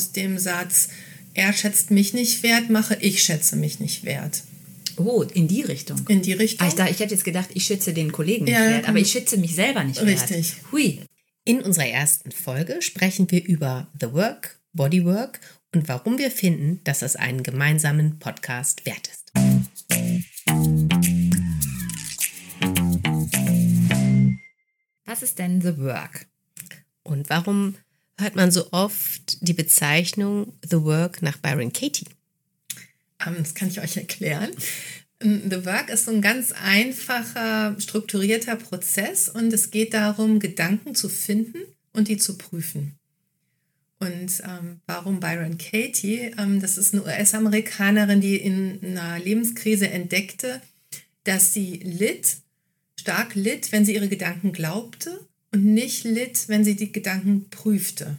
aus dem Satz, er schätzt mich nicht wert, mache ich schätze mich nicht wert. Oh, in die Richtung. In die Richtung. Ah, ich, dachte, ich hätte jetzt gedacht, ich schätze den Kollegen nicht ja, wert, aber ich schätze mich selber nicht richtig. wert. Richtig. Hui. In unserer ersten Folge sprechen wir über The Work, Bodywork und warum wir finden, dass es einen gemeinsamen Podcast wert ist. Was ist denn The Work? Und warum hört man so oft die Bezeichnung The Work nach Byron Katie? Ähm, das kann ich euch erklären. Ähm, The Work ist so ein ganz einfacher, strukturierter Prozess und es geht darum, Gedanken zu finden und die zu prüfen. Und ähm, warum Byron Katie? Ähm, das ist eine US-Amerikanerin, die in einer Lebenskrise entdeckte, dass sie litt, stark litt, wenn sie ihre Gedanken glaubte und nicht litt, wenn sie die Gedanken prüfte.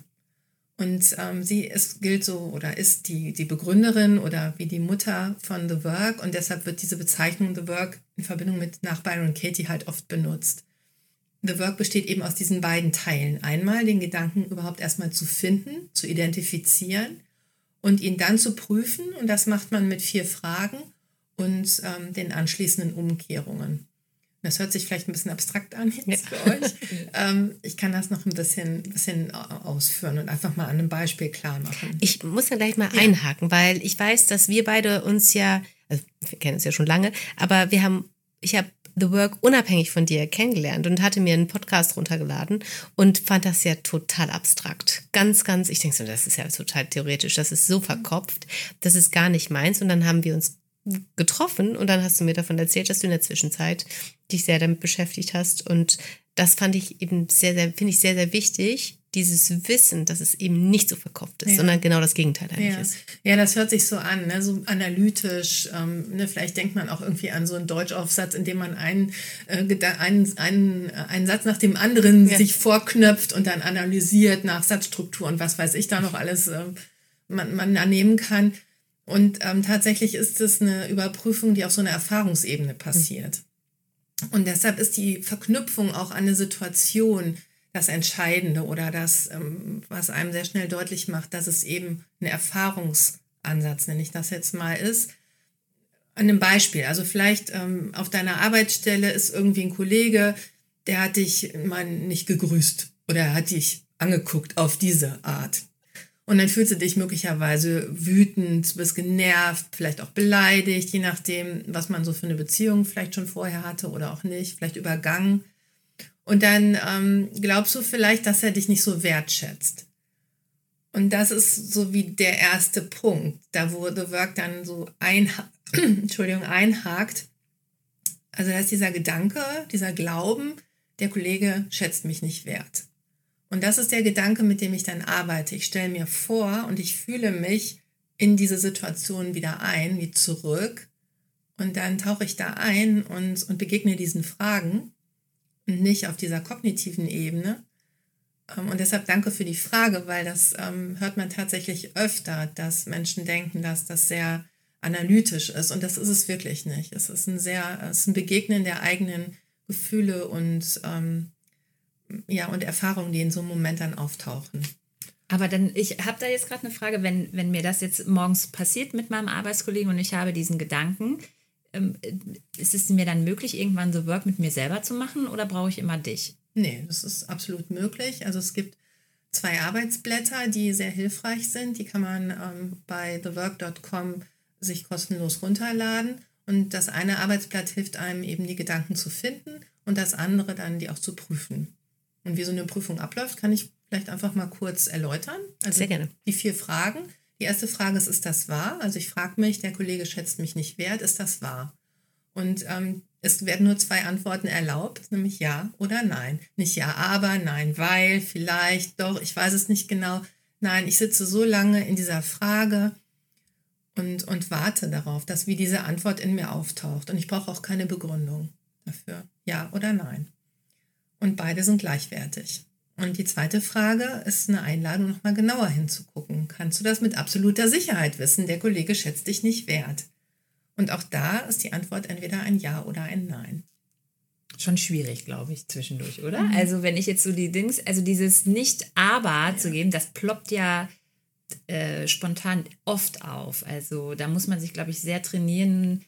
Und ähm, sie ist, gilt so oder ist die, die Begründerin oder wie die Mutter von The Work und deshalb wird diese Bezeichnung The Work in Verbindung mit nach Byron Katie halt oft benutzt. The Work besteht eben aus diesen beiden Teilen. Einmal den Gedanken überhaupt erstmal zu finden, zu identifizieren und ihn dann zu prüfen. Und das macht man mit vier Fragen und ähm, den anschließenden Umkehrungen. Das hört sich vielleicht ein bisschen abstrakt an jetzt ja. für euch. ähm, ich kann das noch ein bisschen, bisschen ausführen und einfach mal an einem Beispiel klar machen. Ich muss ja gleich mal ja. einhaken, weil ich weiß, dass wir beide uns ja, also wir kennen uns ja schon lange, aber wir haben, ich habe The Work unabhängig von dir kennengelernt und hatte mir einen Podcast runtergeladen und fand das ja total abstrakt. Ganz, ganz, ich denke so, das ist ja total theoretisch, das ist so verkopft, das ist gar nicht meins. Und dann haben wir uns getroffen und dann hast du mir davon erzählt, dass du in der Zwischenzeit dich sehr damit beschäftigt hast. Und das fand ich eben sehr, sehr, finde ich sehr, sehr wichtig, dieses Wissen, dass es eben nicht so verkopft ist, ja. sondern genau das Gegenteil eigentlich ja. ist. Ja, das hört sich so an, ne? so analytisch. Ähm, ne? Vielleicht denkt man auch irgendwie an so einen Deutschaufsatz, in dem man einen, äh, einen, einen, einen Satz nach dem anderen ja. sich vorknöpft und dann analysiert nach Satzstruktur und was weiß ich da noch alles äh, man, man annehmen kann. Und ähm, tatsächlich ist es eine Überprüfung, die auf so einer Erfahrungsebene passiert. Und deshalb ist die Verknüpfung auch an eine Situation das Entscheidende oder das, ähm, was einem sehr schnell deutlich macht, dass es eben ein Erfahrungsansatz, nenne ich das jetzt mal, ist. An einem Beispiel, also vielleicht ähm, auf deiner Arbeitsstelle ist irgendwie ein Kollege, der hat dich mal nicht gegrüßt oder hat dich angeguckt auf diese Art. Und dann fühlst du dich möglicherweise wütend, bist genervt, vielleicht auch beleidigt, je nachdem, was man so für eine Beziehung vielleicht schon vorher hatte oder auch nicht, vielleicht übergangen. Und dann ähm, glaubst du vielleicht, dass er dich nicht so wertschätzt. Und das ist so wie der erste Punkt, da wo The Work dann so einha Entschuldigung, einhakt. Also da ist dieser Gedanke, dieser Glauben, der Kollege schätzt mich nicht wert. Und das ist der Gedanke, mit dem ich dann arbeite. Ich stelle mir vor und ich fühle mich in diese Situation wieder ein, wie zurück. Und dann tauche ich da ein und, und begegne diesen Fragen und nicht auf dieser kognitiven Ebene. Ähm, und deshalb danke für die Frage, weil das ähm, hört man tatsächlich öfter, dass Menschen denken, dass das sehr analytisch ist. Und das ist es wirklich nicht. Es ist ein sehr, es ist ein Begegnen der eigenen Gefühle und ähm, ja, und Erfahrungen, die in so einem Moment dann auftauchen. Aber dann, ich habe da jetzt gerade eine Frage, wenn, wenn mir das jetzt morgens passiert mit meinem Arbeitskollegen und ich habe diesen Gedanken, ähm, ist es mir dann möglich, irgendwann so Work mit mir selber zu machen oder brauche ich immer dich? Nee, das ist absolut möglich. Also es gibt zwei Arbeitsblätter, die sehr hilfreich sind. Die kann man ähm, bei thework.com sich kostenlos runterladen. Und das eine Arbeitsblatt hilft einem eben die Gedanken zu finden und das andere dann die auch zu prüfen. Und wie so eine Prüfung abläuft, kann ich vielleicht einfach mal kurz erläutern. Also Sehr gerne. Die vier Fragen. Die erste Frage ist, ist das wahr? Also ich frage mich, der Kollege schätzt mich nicht wert, ist das wahr? Und ähm, es werden nur zwei Antworten erlaubt, nämlich ja oder nein. Nicht ja, aber, nein, weil, vielleicht, doch, ich weiß es nicht genau. Nein, ich sitze so lange in dieser Frage und, und warte darauf, dass wie diese Antwort in mir auftaucht. Und ich brauche auch keine Begründung dafür. Ja oder nein. Und beide sind gleichwertig. Und die zweite Frage ist eine Einladung, nochmal genauer hinzugucken. Kannst du das mit absoluter Sicherheit wissen? Der Kollege schätzt dich nicht wert. Und auch da ist die Antwort entweder ein Ja oder ein Nein. Schon schwierig, glaube ich, zwischendurch, oder? Mhm. Also wenn ich jetzt so die Dings, also dieses Nicht-Aber ja. zu geben, das ploppt ja äh, spontan oft auf. Also da muss man sich, glaube ich, sehr trainieren,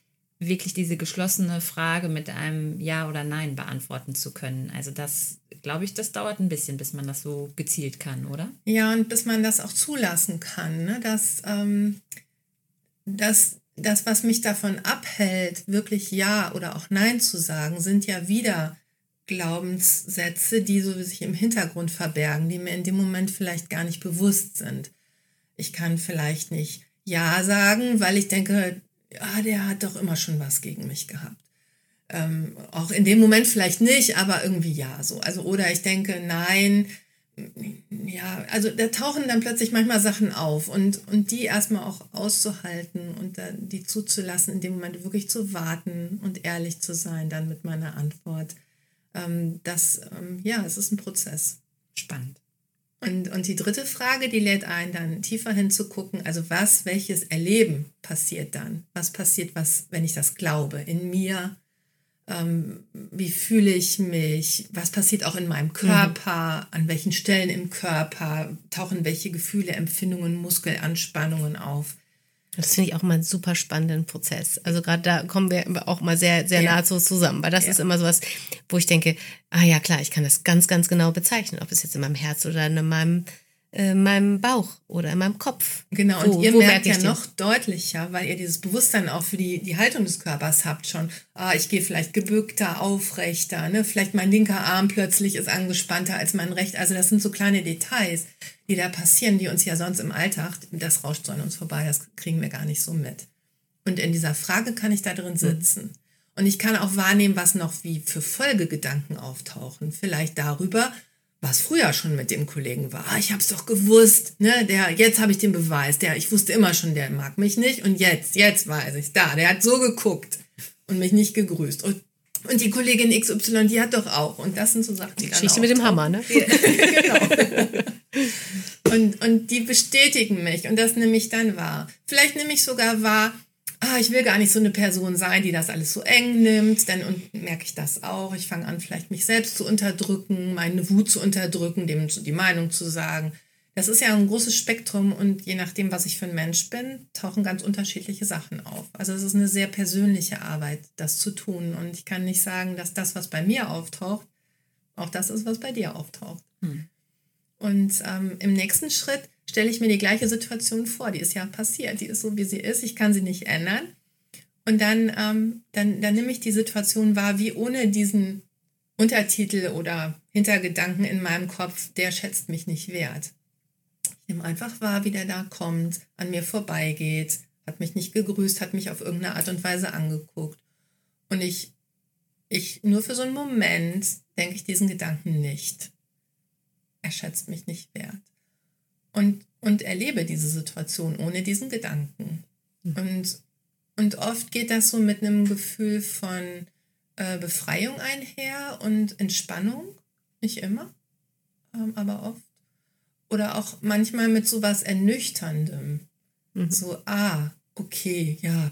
wirklich diese geschlossene Frage mit einem Ja oder Nein beantworten zu können. Also das, glaube ich, das dauert ein bisschen, bis man das so gezielt kann, oder? Ja, und bis man das auch zulassen kann, ne? dass, ähm, dass das, was mich davon abhält, wirklich Ja oder auch Nein zu sagen, sind ja wieder Glaubenssätze, die so sich im Hintergrund verbergen, die mir in dem Moment vielleicht gar nicht bewusst sind. Ich kann vielleicht nicht Ja sagen, weil ich denke, ja, der hat doch immer schon was gegen mich gehabt. Ähm, auch in dem Moment vielleicht nicht, aber irgendwie ja so. Also oder ich denke, nein, ja, also da tauchen dann plötzlich manchmal Sachen auf und, und die erstmal auch auszuhalten und dann die zuzulassen, in dem Moment wirklich zu warten und ehrlich zu sein dann mit meiner Antwort. Ähm, das, ähm, ja, es ist ein Prozess. Spannend. Und, und die dritte Frage, die lädt ein, dann tiefer hinzugucken, also was, welches Erleben passiert dann? Was passiert, was, wenn ich das glaube, in mir? Ähm, wie fühle ich mich? Was passiert auch in meinem Körper? Mhm. An welchen Stellen im Körper tauchen welche Gefühle, Empfindungen, Muskelanspannungen auf? Das finde ich auch mal einen super spannenden Prozess. Also gerade da kommen wir auch mal sehr, sehr ja. nahezu zusammen, weil das ja. ist immer sowas, wo ich denke, ah ja klar, ich kann das ganz, ganz genau bezeichnen, ob es jetzt in meinem Herz oder in meinem in äh, meinem Bauch oder in meinem Kopf. Genau, wo, und ihr merkt ja noch deutlicher, weil ihr dieses Bewusstsein auch für die, die Haltung des Körpers habt schon. Ah, ich gehe vielleicht gebückter, aufrechter, ne? vielleicht mein linker Arm plötzlich ist angespannter als mein rechter. Also das sind so kleine Details, die da passieren, die uns ja sonst im Alltag, das rauscht so an uns vorbei, das kriegen wir gar nicht so mit. Und in dieser Frage kann ich da drin hm. sitzen. Und ich kann auch wahrnehmen, was noch wie für Folgegedanken auftauchen. Vielleicht darüber, was früher schon mit dem Kollegen war. Ah, ich habe es doch gewusst, ne? Der, jetzt habe ich den Beweis. Der, ich wusste immer schon, der mag mich nicht. Und jetzt, jetzt weiß ich da. Der hat so geguckt und mich nicht gegrüßt. Und, und die Kollegin XY, die hat doch auch. Und das sind so Sachen, die, die Geschichte mit dem Hammer, ne? genau. und, und die bestätigen mich. Und das nehme ich dann wahr. Vielleicht nehme ich sogar wahr, ah, ich will gar nicht so eine Person sein, die das alles so eng nimmt, dann und merke ich das auch. Ich fange an, vielleicht mich selbst zu unterdrücken, meine Wut zu unterdrücken, dem die Meinung zu sagen. Das ist ja ein großes Spektrum und je nachdem, was ich für ein Mensch bin, tauchen ganz unterschiedliche Sachen auf. Also es ist eine sehr persönliche Arbeit, das zu tun. Und ich kann nicht sagen, dass das, was bei mir auftaucht, auch das ist, was bei dir auftaucht. Hm. Und ähm, im nächsten Schritt stelle ich mir die gleiche Situation vor. Die ist ja passiert, die ist so, wie sie ist. Ich kann sie nicht ändern. Und dann, ähm, dann, dann nehme ich die Situation wahr, wie ohne diesen Untertitel oder Hintergedanken in meinem Kopf, der schätzt mich nicht wert. Ich nehme einfach wahr, wie der da kommt, an mir vorbeigeht, hat mich nicht gegrüßt, hat mich auf irgendeine Art und Weise angeguckt. Und ich, ich nur für so einen Moment denke ich diesen Gedanken nicht. Er schätzt mich nicht wert und, und erlebe diese Situation ohne diesen Gedanken. Mhm. Und, und oft geht das so mit einem Gefühl von äh, Befreiung einher und Entspannung. Nicht immer, ähm, aber oft. Oder auch manchmal mit so was Ernüchterndem. Mhm. So, ah, okay, ja,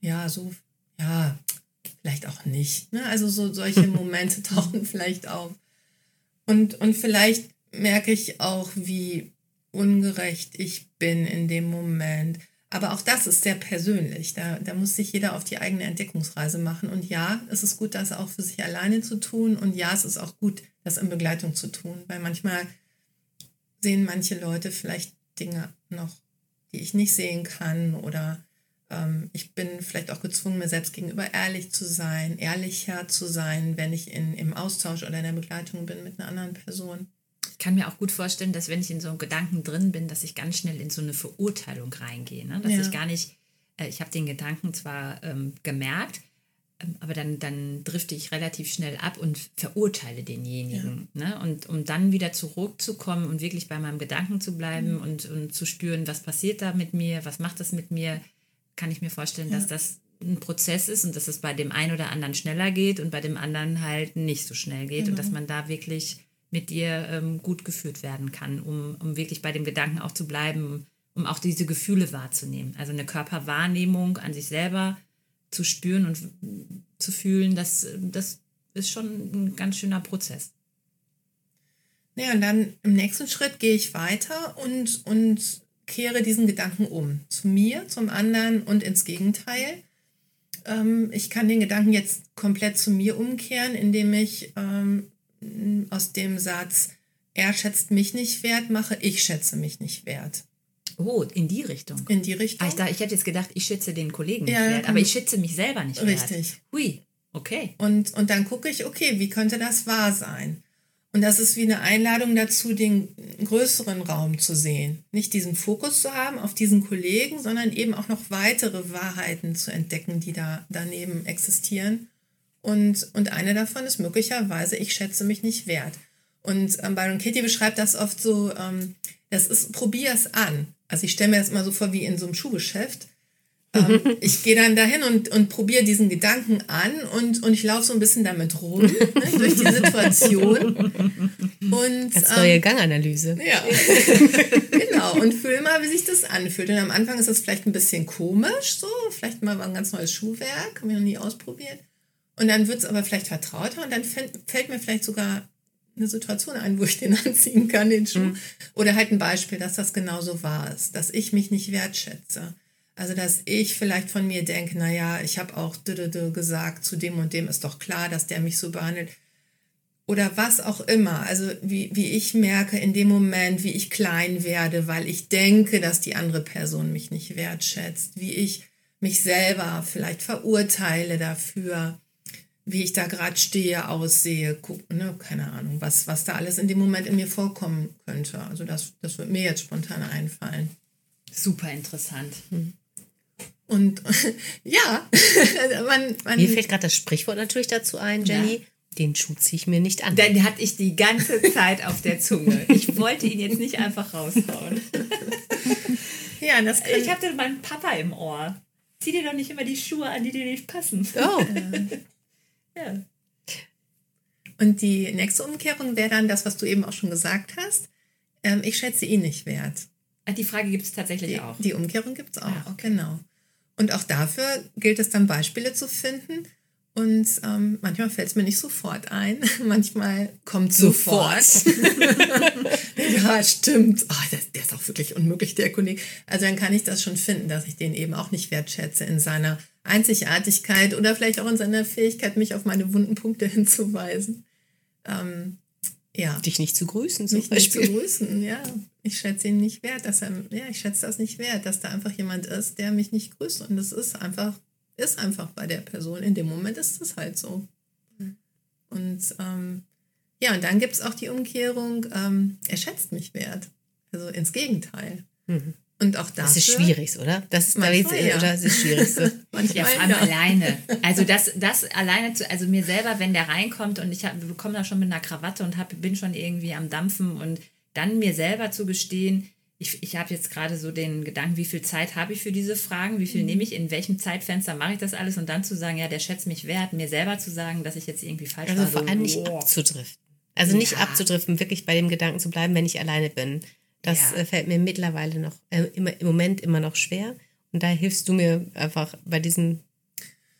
ja, so, ja, vielleicht auch nicht. Ne? Also so solche Momente tauchen vielleicht auf. Und, und vielleicht merke ich auch, wie ungerecht ich bin in dem Moment. Aber auch das ist sehr persönlich. Da, da muss sich jeder auf die eigene Entdeckungsreise machen. Und ja, es ist gut, das auch für sich alleine zu tun. Und ja, es ist auch gut, das in Begleitung zu tun. Weil manchmal sehen manche Leute vielleicht Dinge noch, die ich nicht sehen kann. Oder ähm, ich bin vielleicht auch gezwungen, mir selbst gegenüber ehrlich zu sein, ehrlicher zu sein, wenn ich in, im Austausch oder in der Begleitung bin mit einer anderen Person ich kann mir auch gut vorstellen, dass wenn ich in so einem Gedanken drin bin, dass ich ganz schnell in so eine Verurteilung reingehe. Ne? Dass ja. ich gar nicht, äh, ich habe den Gedanken zwar ähm, gemerkt, ähm, aber dann, dann drifte ich relativ schnell ab und verurteile denjenigen. Ja. Ne? Und um dann wieder zurückzukommen und wirklich bei meinem Gedanken zu bleiben mhm. und, und zu spüren, was passiert da mit mir, was macht das mit mir, kann ich mir vorstellen, ja. dass das ein Prozess ist und dass es bei dem einen oder anderen schneller geht und bei dem anderen halt nicht so schnell geht mhm. und dass genau. man da wirklich mit dir ähm, gut geführt werden kann, um, um wirklich bei dem Gedanken auch zu bleiben, um auch diese Gefühle wahrzunehmen. Also eine Körperwahrnehmung an sich selber zu spüren und zu fühlen, das, das ist schon ein ganz schöner Prozess. Ja, und dann im nächsten Schritt gehe ich weiter und, und kehre diesen Gedanken um. Zu mir, zum anderen und ins Gegenteil. Ähm, ich kann den Gedanken jetzt komplett zu mir umkehren, indem ich ähm, aus dem Satz, er schätzt mich nicht wert, mache, ich schätze mich nicht wert. Oh, in die Richtung. In die Richtung. Ah, ich, dachte, ich hätte jetzt gedacht, ich schätze den Kollegen nicht ja, wert, aber ich schätze mich selber nicht richtig. wert. Richtig. Hui, okay. Und, und dann gucke ich, okay, wie könnte das wahr sein? Und das ist wie eine Einladung dazu, den größeren Raum zu sehen. Nicht diesen Fokus zu haben auf diesen Kollegen, sondern eben auch noch weitere Wahrheiten zu entdecken, die da daneben existieren. Und, und eine davon ist möglicherweise, ich schätze mich nicht wert. Und ähm, Byron Katie beschreibt das oft so, ähm, das ist, probier es an. Also ich stelle mir das immer so vor wie in so einem Schuhgeschäft. Ähm, ich gehe dann dahin und, und probiere diesen Gedanken an und, und ich laufe so ein bisschen damit rum, ne, durch die Situation. Und, Als neue ähm, Ganganalyse. Ja, genau. Und fühle mal, wie sich das anfühlt. Und am Anfang ist das vielleicht ein bisschen komisch, so, vielleicht mal ein ganz neues Schuhwerk, haben wir noch nie ausprobiert. Und dann wird es aber vielleicht vertrauter und dann fällt, fällt mir vielleicht sogar eine Situation ein, wo ich den anziehen kann, den Schuh. Mhm. Oder halt ein Beispiel, dass das genauso wahr ist, dass ich mich nicht wertschätze. Also, dass ich vielleicht von mir denke, naja, ich habe auch gesagt, zu dem und dem ist doch klar, dass der mich so behandelt. Oder was auch immer. Also, wie, wie ich merke in dem Moment, wie ich klein werde, weil ich denke, dass die andere Person mich nicht wertschätzt. Wie ich mich selber vielleicht verurteile dafür, wie ich da gerade stehe, aussehe, guck, ne, keine Ahnung, was, was da alles in dem Moment in mir vorkommen könnte. Also, das, das wird mir jetzt spontan einfallen. Super interessant. Hm. Und ja, man, man Mir fällt gerade das Sprichwort natürlich dazu ein, Jenny. Ja. Den Schuh ziehe ich mir nicht an. Den hatte ich die ganze Zeit auf der Zunge. Ich wollte ihn jetzt nicht einfach raushauen. Ja, das kann ich hatte meinen Papa im Ohr. Zieh dir doch nicht immer die Schuhe an, die dir nicht passen. Oh. ja. Und die nächste Umkehrung wäre dann das, was du eben auch schon gesagt hast. Ähm, ich schätze ihn nicht wert. Ah, die Frage gibt es tatsächlich die, auch. Die Umkehrung gibt es auch, ja, okay. genau. Und auch dafür gilt es dann Beispiele zu finden. Und ähm, manchmal fällt es mir nicht sofort ein, manchmal kommt sofort. sofort. ja, stimmt. Oh, das, der ist auch wirklich unmöglich, der Kollege. Also dann kann ich das schon finden, dass ich den eben auch nicht wertschätze in seiner Einzigartigkeit oder vielleicht auch in seiner Fähigkeit, mich auf meine wunden Punkte hinzuweisen. Ähm, ja. Dich nicht zu grüßen, zum Mich Beispiel. nicht zu grüßen, ja. Ich schätze ihn nicht wert, dass er, ja, ich schätze das nicht wert, dass da einfach jemand ist, der mich nicht grüßt. Und das ist einfach, ist einfach bei der Person. In dem Moment ist es halt so. Und ähm, ja, und dann gibt es auch die Umkehrung, ähm, er schätzt mich wert. Also ins Gegenteil. Mhm. Und auch dafür, das ist schwierig, oder? Das ist, manchmal, ja. oder? das ist Schwierigste. ja, vor allem ja. alleine. Also das, das alleine zu, also mir selber, wenn der reinkommt und ich komme da schon mit einer Krawatte und hab, bin schon irgendwie am Dampfen und dann mir selber zu gestehen, ich, ich habe jetzt gerade so den Gedanken, wie viel Zeit habe ich für diese Fragen, wie viel mhm. nehme ich, in welchem Zeitfenster mache ich das alles und dann zu sagen, ja, der schätzt mich wert, mir selber zu sagen, dass ich jetzt irgendwie falsch also war. Also vor allem nicht abzudriften. Also ja. nicht abzudriften, wirklich bei dem Gedanken zu bleiben, wenn ich alleine bin. Das ja. Äh, fällt mir mittlerweile noch, äh, immer, im Moment immer noch schwer. Und da hilfst du mir einfach bei diesen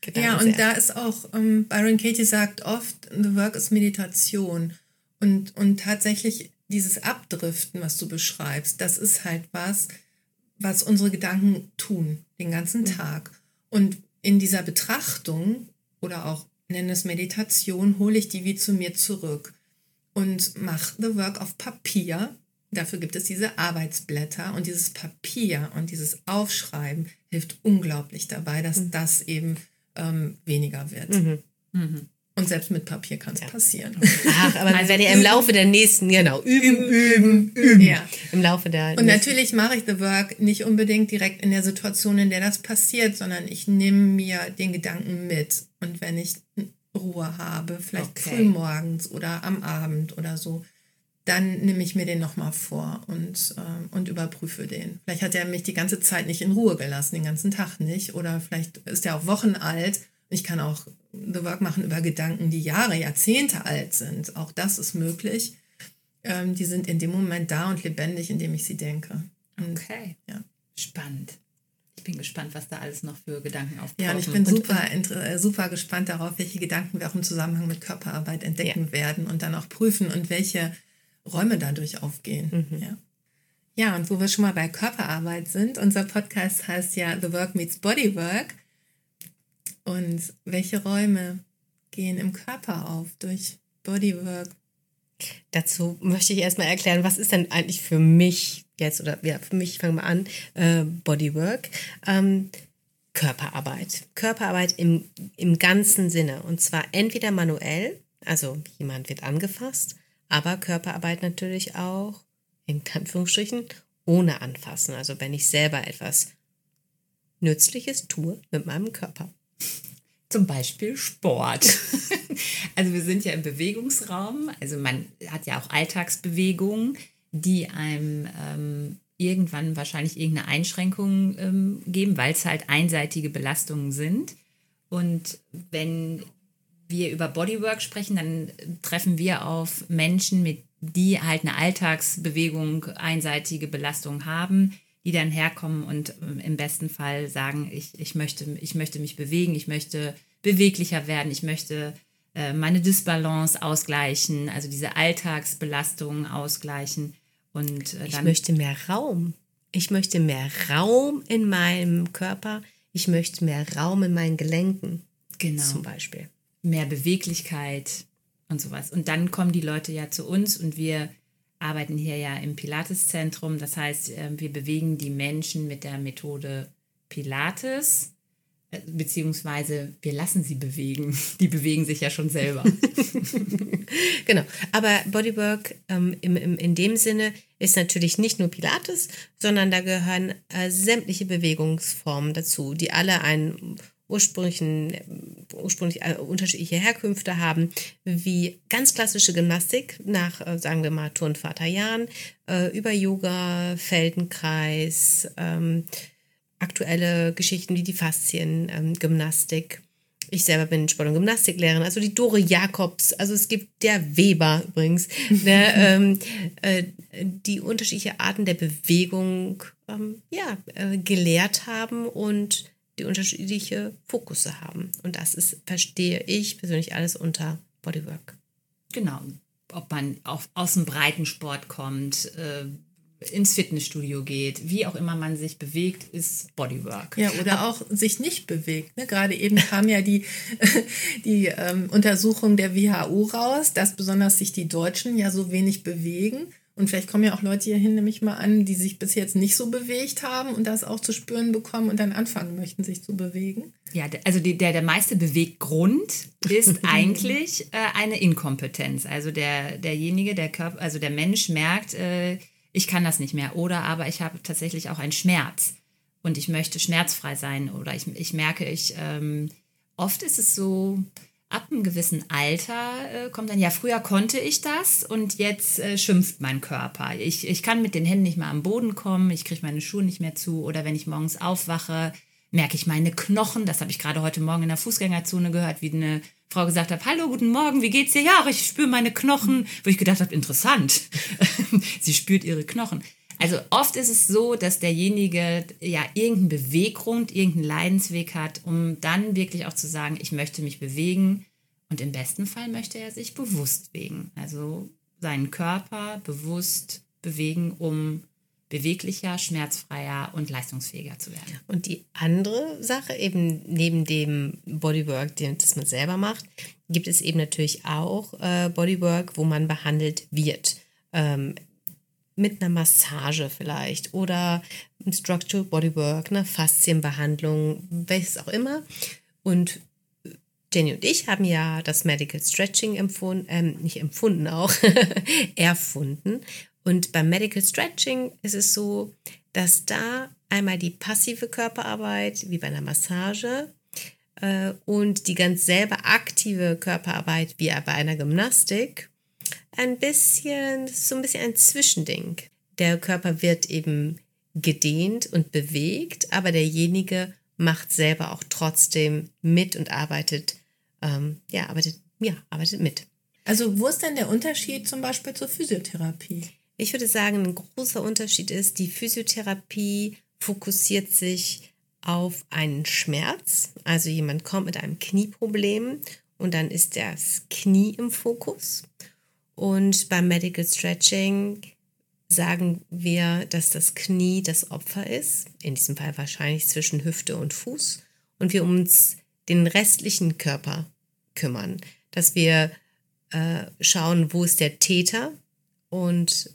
Gedanken. Ja, und sehr. da ist auch, ähm, Byron Katie sagt oft, The Work ist Meditation. Und, und tatsächlich dieses Abdriften, was du beschreibst, das ist halt was, was unsere Gedanken tun, den ganzen mhm. Tag. Und in dieser Betrachtung oder auch nenne es Meditation, hole ich die wie zu mir zurück und mache The Work auf Papier Dafür gibt es diese Arbeitsblätter und dieses Papier und dieses Aufschreiben hilft unglaublich dabei, dass mhm. das eben ähm, weniger wird. Mhm. Mhm. Und selbst mit Papier kann es ja. passieren. Ach, aber also wenn ihr im Laufe der nächsten, genau, üben, üben, üben. Ja. Im Laufe der. Und natürlich mache ich The Work nicht unbedingt direkt in der Situation, in der das passiert, sondern ich nehme mir den Gedanken mit. Und wenn ich Ruhe habe, vielleicht okay. früh morgens oder am Abend oder so, dann nehme ich mir den nochmal vor und, äh, und überprüfe den. Vielleicht hat er mich die ganze Zeit nicht in Ruhe gelassen, den ganzen Tag nicht. Oder vielleicht ist er auch Wochen alt. Ich kann auch The Work machen über Gedanken, die Jahre, Jahrzehnte alt sind. Auch das ist möglich. Ähm, die sind in dem Moment da und lebendig, indem ich sie denke. Und, okay. Ja. Spannend. Ich bin gespannt, was da alles noch für Gedanken auftauchen. Ja, und ich bin super, äh, super gespannt darauf, welche Gedanken wir auch im Zusammenhang mit Körperarbeit entdecken ja. werden und dann auch prüfen und welche Räume dadurch aufgehen. Mhm. Ja. Ja, und wo wir schon mal bei Körperarbeit sind, unser Podcast heißt ja The Work Meets Bodywork. Und welche Räume gehen im Körper auf durch Bodywork? Dazu möchte ich erstmal erklären, was ist denn eigentlich für mich jetzt, oder ja, für mich, fangen wir an, äh, Bodywork. Ähm, Körperarbeit. Körperarbeit im, im ganzen Sinne. Und zwar entweder manuell, also jemand wird angefasst, aber Körperarbeit natürlich auch in Anführungsstrichen, ohne anfassen. Also wenn ich selber etwas Nützliches tue mit meinem Körper. Zum Beispiel Sport. also wir sind ja im Bewegungsraum. Also man hat ja auch Alltagsbewegungen, die einem ähm, irgendwann wahrscheinlich irgendeine Einschränkung ähm, geben, weil es halt einseitige Belastungen sind. Und wenn wir über Bodywork sprechen, dann treffen wir auf Menschen mit die halt eine Alltagsbewegung, einseitige Belastung haben, die dann herkommen und ähm, im besten Fall sagen, ich, ich, möchte, ich möchte mich bewegen, ich möchte beweglicher werden, ich möchte äh, meine Disbalance ausgleichen, also diese Alltagsbelastungen ausgleichen. Und, äh, ich möchte mehr Raum. Ich möchte mehr Raum in meinem Körper. Ich möchte mehr Raum in meinen Gelenken. Genau. Zum Beispiel. Mehr Beweglichkeit, und sowas. Und dann kommen die Leute ja zu uns und wir arbeiten hier ja im Pilates-Zentrum. Das heißt, ähm, wir bewegen die Menschen mit der Methode Pilates, äh, beziehungsweise wir lassen sie bewegen. Die bewegen sich ja schon selber. genau. Aber Bodywork ähm, im, im, in dem Sinne ist natürlich nicht nur Pilates, sondern da gehören äh, sämtliche Bewegungsformen dazu, die alle einen ursprünglichen, ursprünglich äh, unterschiedliche Herkünfte haben, wie ganz klassische Gymnastik nach, äh, sagen wir mal, Turnvater Jan, äh, über Yoga, Feldenkreis, ähm, aktuelle Geschichten wie die Fasziengymnastik. Ähm, ich selber bin Sport- und Gymnastiklehrerin, also die Dore Jakobs, also es gibt der Weber übrigens, der, ähm, äh, die unterschiedliche Arten der Bewegung ähm, ja, äh, gelehrt haben und die unterschiedliche Fokusse haben. Und das ist, verstehe ich persönlich alles unter Bodywork. Genau. Ob man auf, aus dem Breitensport kommt, äh, ins Fitnessstudio geht, wie auch immer man sich bewegt, ist Bodywork. Ja, oder auch sich nicht bewegt. Ne? Gerade eben kam ja die, die ähm, Untersuchung der WHO raus, dass besonders sich die Deutschen ja so wenig bewegen. Und vielleicht kommen ja auch Leute hierhin, nämlich mal an, die sich bis jetzt nicht so bewegt haben und das auch zu spüren bekommen und dann anfangen möchten, sich zu bewegen. Ja, also die, der, der meiste Beweggrund ist eigentlich äh, eine Inkompetenz. Also der, derjenige, der Körper, also der Mensch merkt, äh, ich kann das nicht mehr. Oder aber ich habe tatsächlich auch einen Schmerz und ich möchte schmerzfrei sein. Oder ich, ich merke, ich ähm, oft ist es so, ab einem gewissen Alter äh, kommt dann, ja, früher konnte ich das und jetzt äh, schimpft mein Körper. Ich, ich kann mit den Händen nicht mehr am Boden kommen, ich kriege meine Schuhe nicht mehr zu oder wenn ich morgens aufwache, merke ich meine Knochen. Das habe ich gerade heute Morgen in der Fußgängerzone gehört, wie eine Frau gesagt hat, hallo, guten Morgen, wie geht's dir? Ja, ich spüre meine Knochen. Wo ich gedacht habe, interessant. Sie spürt ihre Knochen. Also oft ist es so, dass derjenige ja irgendeinen Beweggrund, irgendeinen Leidensweg hat, um dann wirklich auch zu sagen, ich möchte mich bewegen. Und im besten Fall möchte er sich bewusst bewegen. Also seinen Körper bewusst bewegen, um beweglicher, schmerzfreier und leistungsfähiger zu werden. Und die andere Sache, eben neben dem Bodywork, das man selber macht, gibt es eben natürlich auch äh, Bodywork, wo man behandelt wird. Mit einer Massage vielleicht oder ein Structural Bodywork, eine Faszienbehandlung, welches auch immer. Und Jenny und ich haben ja das Medical Stretching empfunden, ähm, nicht empfunden auch, erfunden. Und beim Medical Stretching ist es so, dass da einmal die passive Körperarbeit, wie bei einer Massage, äh, und die ganz selber aktive Körperarbeit, wie bei einer Gymnastik, ein bisschen, so ein bisschen ein Zwischending. Der Körper wird eben gedehnt und bewegt, aber derjenige macht selber auch trotzdem mit und arbeitet, ähm, ja, arbeitet, ja, arbeitet mit. Also wo ist denn der Unterschied zum Beispiel zur Physiotherapie? Ich würde sagen, ein großer Unterschied ist, die Physiotherapie fokussiert sich auf einen Schmerz. Also jemand kommt mit einem Knieproblem und dann ist das Knie im Fokus. Und beim Medical Stretching sagen wir, dass das Knie das Opfer ist, in diesem Fall wahrscheinlich zwischen Hüfte und Fuß, und wir uns den restlichen Körper kümmern, dass wir äh, schauen, wo ist der Täter und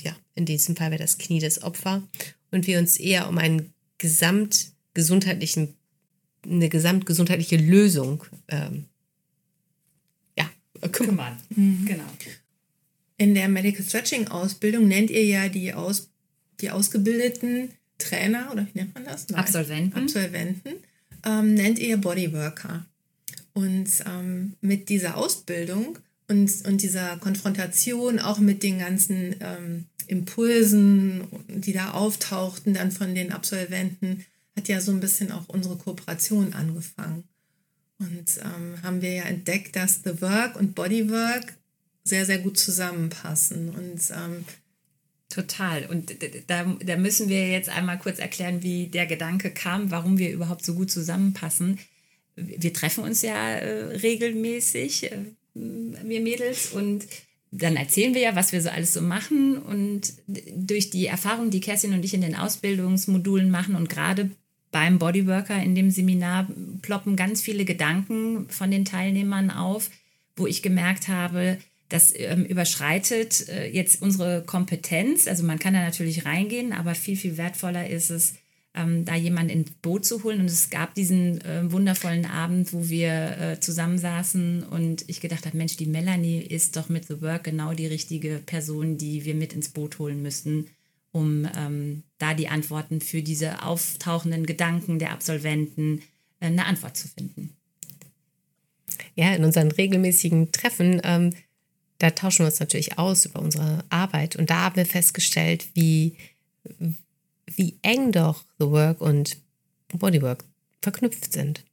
ja, in diesem Fall wäre das Knie das Opfer und wir uns eher um einen gesamtgesundheitlichen, eine gesamtgesundheitliche Lösung ähm, kümmern. Mhm. Genau. In der Medical Stretching Ausbildung nennt ihr ja die, Aus, die ausgebildeten Trainer oder wie nennt man das? Nein. Absolventen. Absolventen ähm, nennt ihr Bodyworker. Und ähm, mit dieser Ausbildung und, und dieser Konfrontation auch mit den ganzen ähm, Impulsen, die da auftauchten, dann von den Absolventen, hat ja so ein bisschen auch unsere Kooperation angefangen. Und ähm, haben wir ja entdeckt, dass The Work und Bodywork sehr, sehr gut zusammenpassen. Und ähm, Total. Und da, da müssen wir jetzt einmal kurz erklären, wie der Gedanke kam, warum wir überhaupt so gut zusammenpassen. Wir treffen uns ja äh, regelmäßig, äh, wir Mädels, und dann erzählen wir ja, was wir so alles so machen. Und durch die Erfahrung, die Kerstin und ich in den Ausbildungsmodulen machen und gerade beim Bodyworker in dem Seminar ploppen ganz viele Gedanken von den Teilnehmern auf, wo ich gemerkt habe, das ähm, überschreitet äh, jetzt unsere Kompetenz. Also man kann da natürlich reingehen, aber viel, viel wertvoller ist es, ähm, da jemanden ins Boot zu holen. Und es gab diesen äh, wundervollen Abend, wo wir äh, zusammensaßen und ich gedacht habe, Mensch, die Melanie ist doch mit The Work genau die richtige Person, die wir mit ins Boot holen müssten, um ähm, da die Antworten für diese auftauchenden Gedanken der Absolventen äh, eine Antwort zu finden. Ja, in unseren regelmäßigen Treffen ähm, da tauschen wir uns natürlich aus über unsere Arbeit. Und da haben wir festgestellt, wie, wie eng doch The Work und Bodywork verknüpft sind.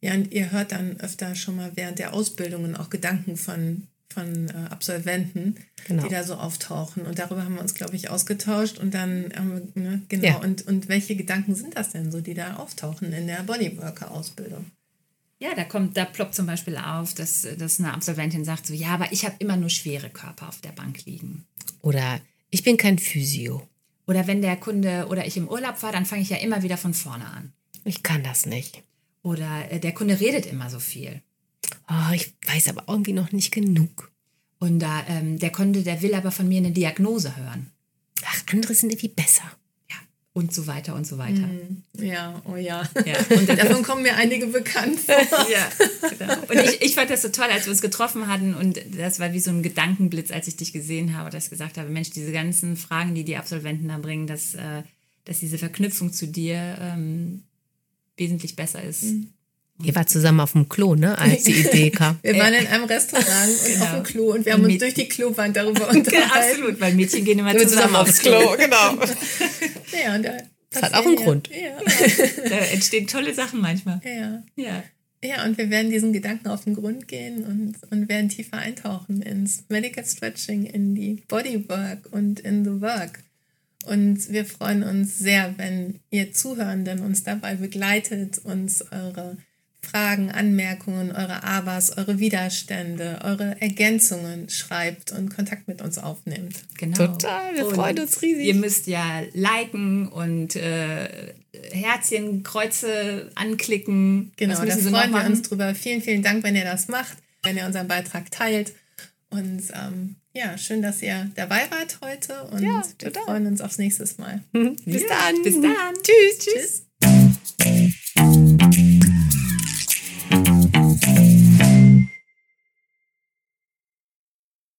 Ja, und ihr hört dann öfter schon mal während der Ausbildungen auch Gedanken von, von äh, Absolventen, genau. die da so auftauchen. Und darüber haben wir uns, glaube ich, ausgetauscht. Und dann, ähm, ne, genau, ja. und, und welche Gedanken sind das denn so, die da auftauchen in der Bodyworker-Ausbildung? Ja, da kommt, da ploppt zum Beispiel auf, dass, dass eine Absolventin sagt so, ja, aber ich habe immer nur schwere Körper auf der Bank liegen. Oder ich bin kein Physio. Oder wenn der Kunde oder ich im Urlaub war, dann fange ich ja immer wieder von vorne an. Ich kann das nicht. Oder äh, der Kunde redet immer so viel. Oh, ich weiß aber irgendwie noch nicht genug. Und da, ähm, der Kunde, der will aber von mir eine Diagnose hören. Ach, andere sind irgendwie besser und so weiter und so weiter. Mm, ja, oh ja. ja. Und davon kommen mir einige bekannt vor. ja, genau. Und ich, ich fand das so toll, als wir uns getroffen hatten und das war wie so ein Gedankenblitz, als ich dich gesehen habe, dass ich gesagt habe, Mensch, diese ganzen Fragen, die die Absolventen da bringen, dass, äh, dass diese Verknüpfung zu dir ähm, wesentlich besser ist. Mhm. Ihr wart zusammen auf dem Klo, ne, als die Idee kam. Wir waren in einem Restaurant und genau. auf dem Klo und wir haben uns durch die Klowand darüber unterhalten. Ja, absolut, weil Mädchen gehen immer zusammen, zusammen aufs Klo. genau. ja, und da das hat auch einen Grund. Ja. Da entstehen tolle Sachen manchmal. Ja. ja. Ja, und wir werden diesen Gedanken auf den Grund gehen und, und werden tiefer eintauchen ins Medical Stretching, in die Bodywork und in the Work. Und wir freuen uns sehr, wenn ihr Zuhörenden uns dabei begleitet, uns eure Fragen, Anmerkungen, eure Abers, eure Widerstände, eure Ergänzungen schreibt und Kontakt mit uns aufnimmt. Genau. Total, wir und freuen uns riesig. Ihr müsst ja liken und äh, Herzchen, Kreuze anklicken. Genau, da freuen wir uns drüber. Vielen, vielen Dank, wenn ihr das macht, wenn ihr unseren Beitrag teilt. Und ähm, ja, schön, dass ihr dabei wart heute und ja, wir freuen uns aufs nächste Mal. Bis ja, dann. Bis dann. Tschüss. Tschüss.